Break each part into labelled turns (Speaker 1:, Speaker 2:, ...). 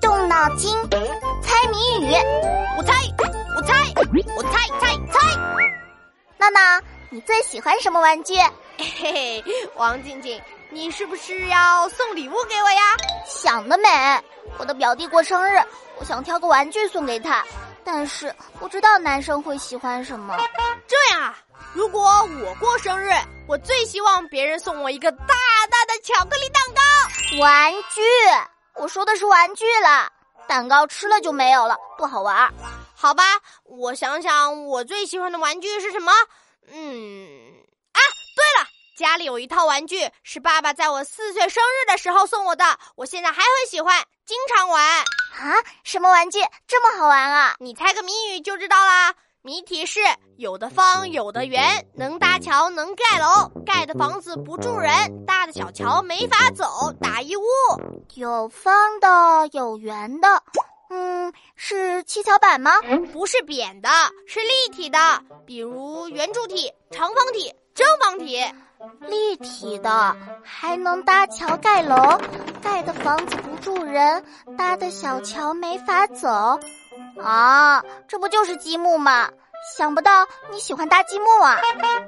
Speaker 1: 动脑筋，猜谜语。
Speaker 2: 我猜，我猜，我猜猜猜。
Speaker 1: 娜娜，你最喜欢什么玩具？
Speaker 2: 嘿嘿，王静静，你是不是要送礼物给我呀？
Speaker 1: 想得美！我的表弟过生日，我想挑个玩具送给他，但是不知道男生会喜欢什么。
Speaker 2: 这样啊，如果我过生日，我最希望别人送我一个大大的巧克力蛋糕。
Speaker 1: 玩具，我说的是玩具啦，蛋糕吃了就没有了，不好玩。
Speaker 2: 好吧，我想想，我最喜欢的玩具是什么？嗯，啊，对了，家里有一套玩具，是爸爸在我四岁生日的时候送我的，我现在还很喜欢，经常玩。
Speaker 1: 啊，什么玩具这么好玩啊？
Speaker 2: 你猜个谜语就知道啦。谜题是：有的方，有的圆，能搭桥，能盖楼，盖的房子不住人，搭的小桥没法走，打一物。
Speaker 1: 有方的，有圆的。嗯，是七巧板吗？
Speaker 2: 不是扁的，是立体的，比如圆柱体、长方体、正方体。
Speaker 1: 立体的还能搭桥盖楼，盖的房子不住人，搭的小桥没法走。啊，这不就是积木吗？想不到你喜欢搭积木啊！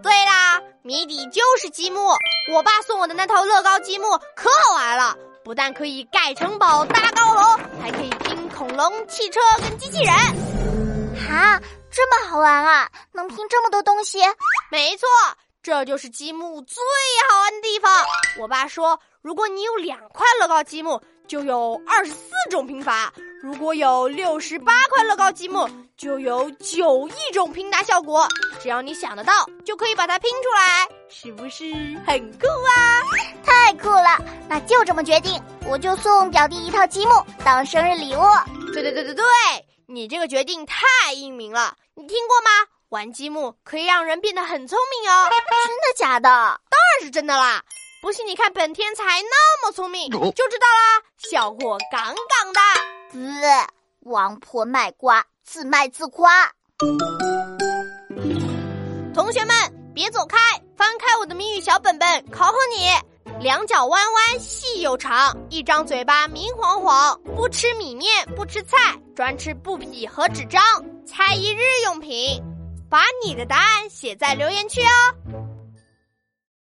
Speaker 2: 对啦，谜底就是积木。我爸送我的那套乐高积木可好玩了，不但可以盖城堡、搭高楼，还可以拼恐龙、汽车跟机器人。
Speaker 1: 哈，这么好玩啊！能拼这么多东西？
Speaker 2: 没错，这就是积木最好玩的地方。我爸说，如果你有两块乐高积木，就有二十四种拼法。如果有六十八块乐高积木，就有九亿种拼搭效果。只要你想得到，就可以把它拼出来，是不是很酷啊？
Speaker 1: 太酷了！那就这么决定，我就送表弟一套积木当生日礼物。
Speaker 2: 对对对对对，你这个决定太英明了。你听过吗？玩积木可以让人变得很聪明哦。
Speaker 1: 真的假的？
Speaker 2: 当然是真的啦！不信你看本天才那么聪明，就知道啦。效果杠杠的。
Speaker 1: 滋，王婆卖瓜，自卖自夸。
Speaker 2: 同学们，别走开，翻开我的谜语小本本，考考你：两脚弯弯细又长，一张嘴巴明晃晃，不吃米面不吃菜，专吃布匹和纸张，猜一日用品。把你的答案写在留言区哦。